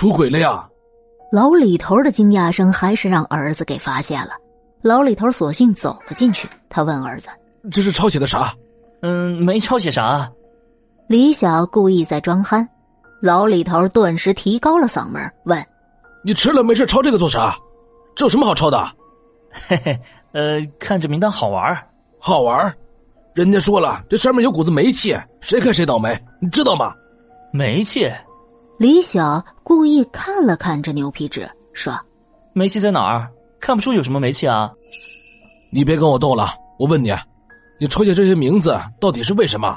出轨了呀！老李头的惊讶声还是让儿子给发现了。老李头索性走了进去，他问儿子：“这是抄写的啥？”“嗯，没抄写啥。”李晓故意在装憨。老李头顿时提高了嗓门问：“你吃了没事抄这个做啥？这有什么好抄的？”“嘿嘿，呃，看这名单好玩好玩人家说了，这上面有股子煤气，谁看谁倒霉，你知道吗？”“煤气。”李晓故意看了看这牛皮纸，说：“煤气在哪儿？看不出有什么煤气啊！”你别跟我斗了，我问你，你抄下这些名字到底是为什么？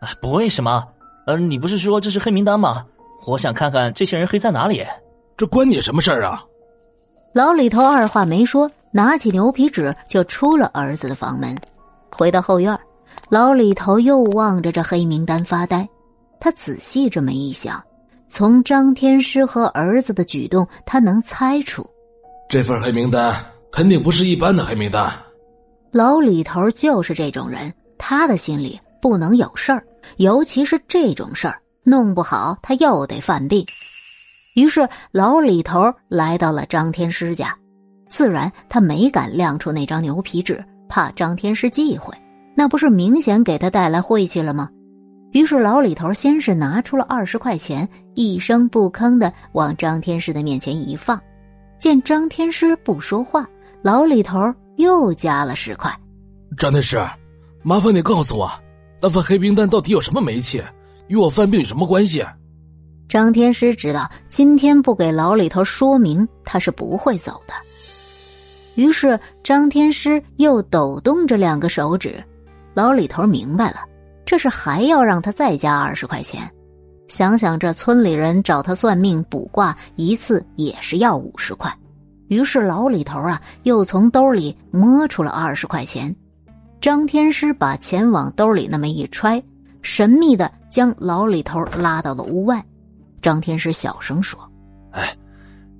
啊，不为什么。呃，你不是说这是黑名单吗？我想看看这些人黑在哪里。这关你什么事儿啊？老李头二话没说，拿起牛皮纸就出了儿子的房门，回到后院，老李头又望着这黑名单发呆。他仔细这么一想。从张天师和儿子的举动，他能猜出，这份黑名单肯定不是一般的黑名单。老李头就是这种人，他的心里不能有事儿，尤其是这种事儿，弄不好他又得犯病。于是老李头来到了张天师家，自然他没敢亮出那张牛皮纸，怕张天师忌讳，那不是明显给他带来晦气了吗？于是老李头先是拿出了二十块钱，一声不吭的往张天师的面前一放。见张天师不说话，老李头又加了十块。张天师，麻烦你告诉我，那份黑名单到底有什么煤气，与我犯病有什么关系？张天师知道今天不给老李头说明，他是不会走的。于是张天师又抖动着两个手指，老李头明白了。这是还要让他再加二十块钱，想想这村里人找他算命卜卦一次也是要五十块，于是老李头啊又从兜里摸出了二十块钱。张天师把钱往兜里那么一揣，神秘的将老李头拉到了屋外。张天师小声说：“哎，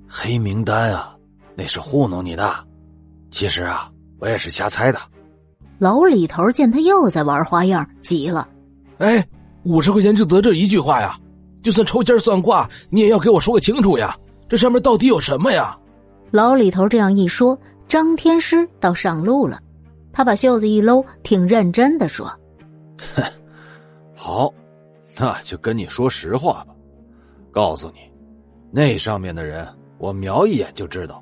黑名单啊，那是糊弄你的。其实啊，我也是瞎猜的。”老李头见他又在玩花样，急了：“哎，五十块钱就得这一句话呀？就算抽签算卦，你也要给我说个清楚呀！这上面到底有什么呀？”老李头这样一说，张天师倒上路了。他把袖子一搂，挺认真的说：“哼，好，那就跟你说实话吧。告诉你，那上面的人，我瞄一眼就知道，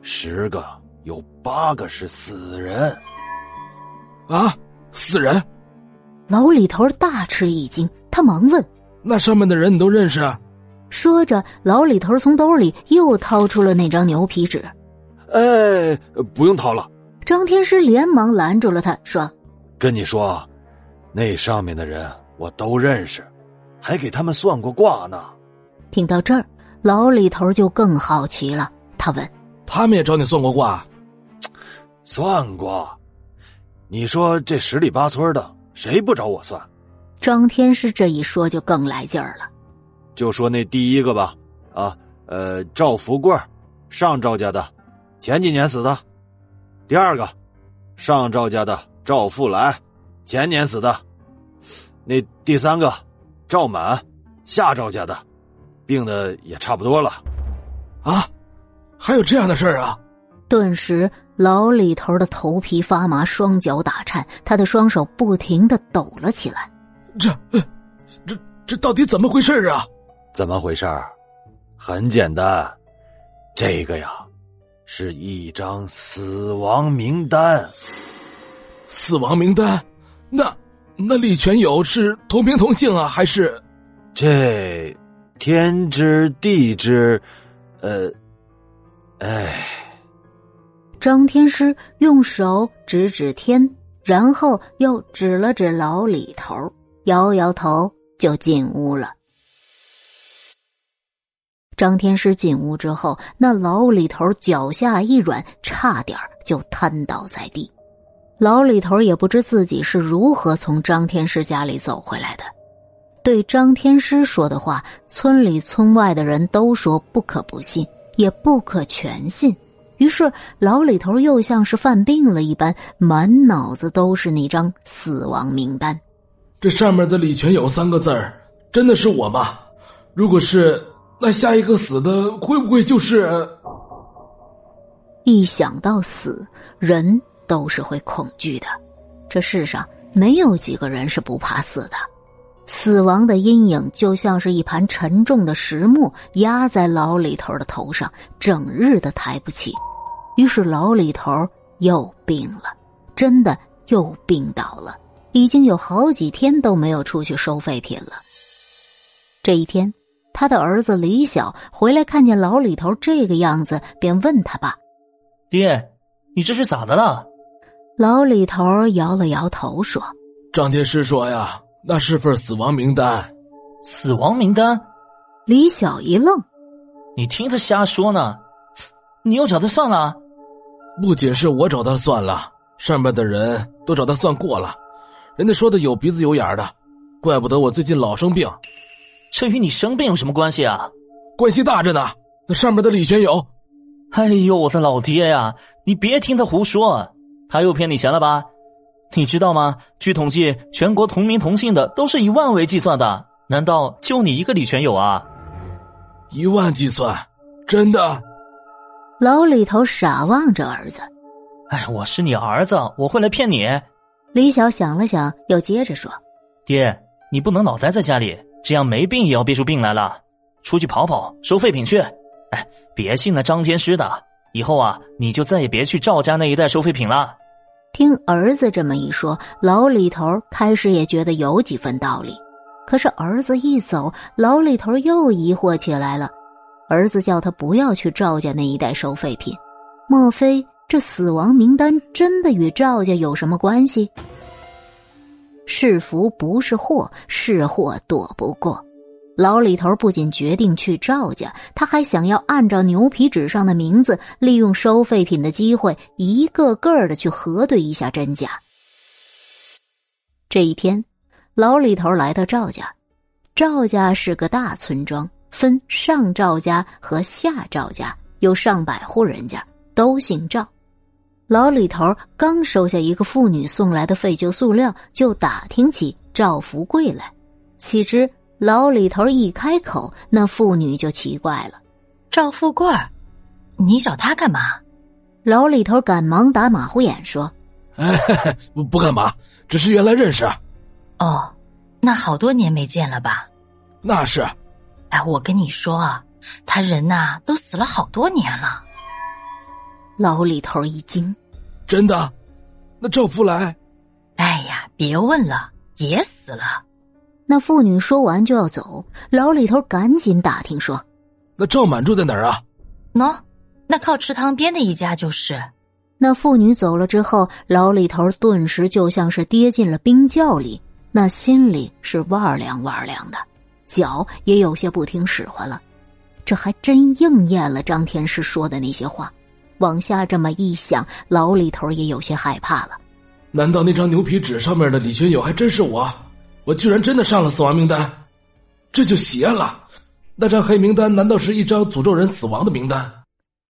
十个有八个是死人。”啊！死人！老李头大吃一惊，他忙问：“那上面的人你都认识？”说着，老李头从兜里又掏出了那张牛皮纸。哎，不用掏了。张天师连忙拦住了他，说：“跟你说，那上面的人我都认识，还给他们算过卦呢。”听到这儿，老李头就更好奇了，他问：“他们也找你算过卦？”算过。你说这十里八村的谁不找我算？张天师这一说就更来劲儿了。就说那第一个吧，啊，呃，赵福贵，上赵家的，前几年死的。第二个，上赵家的赵富来，前年死的。那第三个，赵满，下赵家的，病的也差不多了。啊，还有这样的事儿啊！顿时。老李头的头皮发麻，双脚打颤，他的双手不停的抖了起来。这，这，这到底怎么回事啊？怎么回事很简单，这个呀，是一张死亡名单。死亡名单？那那李全友是同名同姓啊？还是？这天知地知，呃，哎。张天师用手指指天，然后又指了指老李头，摇摇头就进屋了。张天师进屋之后，那老李头脚下一软，差点就瘫倒在地。老李头也不知自己是如何从张天师家里走回来的。对张天师说的话，村里村外的人都说不可不信，也不可全信。于是，老李头又像是犯病了一般，满脑子都是那张死亡名单。这上面的李全友三个字儿，真的是我吗？如果是，那下一个死的会不会就是？一想到死，人都是会恐惧的。这世上没有几个人是不怕死的。死亡的阴影就像是一盘沉重的石磨压在老李头的头上，整日的抬不起。于是老李头又病了，真的又病倒了，已经有好几天都没有出去收废品了。这一天，他的儿子李晓回来，看见老李头这个样子，便问他爸。爹，你这是咋的了？老李头摇了摇头说：“张天师说呀，那是份死亡名单。死亡名单？”李晓一愣：“你听他瞎说呢？你又找他算了？不仅是我找他算了，上面的人都找他算过了，人家说的有鼻子有眼的，怪不得我最近老生病。这与你生病有什么关系啊？关系大着呢。那上面的李全友。”哎呦，我的老爹呀！你别听他胡说，他又骗你钱了吧？你知道吗？据统计，全国同名同姓的都是以万为计算的，难道就你一个李全友啊？一万计算，真的？老李头傻望着儿子。哎，我是你儿子，我会来骗你？李晓想了想，又接着说：“爹，你不能老待在家里，这样没病也要憋出病来了。出去跑跑，收废品去。”哎，别信那张天师的！以后啊，你就再也别去赵家那一带收废品了。听儿子这么一说，老李头开始也觉得有几分道理。可是儿子一走，老李头又疑惑起来了。儿子叫他不要去赵家那一带收废品，莫非这死亡名单真的与赵家有什么关系？是福不是祸，是祸躲不过。老李头不仅决定去赵家，他还想要按照牛皮纸上的名字，利用收废品的机会，一个个的去核对一下真假。这一天，老李头来到赵家，赵家是个大村庄，分上赵家和下赵家，有上百户人家，都姓赵。老李头刚收下一个妇女送来的废旧塑料，就打听起赵福贵来，岂知。老李头一开口，那妇女就奇怪了：“赵富贵儿，你找他干嘛？”老李头赶忙打马虎眼说：“哎，不不干嘛，只是原来认识。”“哦，那好多年没见了吧？”“那是。”“哎，我跟你说啊，他人呐都死了好多年了。”老李头一惊：“真的？那赵福来？”“哎呀，别问了，也死了。”那妇女说完就要走，老李头赶紧打听说：“那赵满住在哪儿啊？”“喏，那靠池塘边的一家就是。”那妇女走了之后，老李头顿时就像是跌进了冰窖里，那心里是哇凉哇凉的，脚也有些不听使唤了。这还真应验了张天师说的那些话。往下这么一想，老李头也有些害怕了。难道那张牛皮纸上面的李学友还真是我？我居然真的上了死亡名单，这就邪了！那张黑名单难道是一张诅咒人死亡的名单？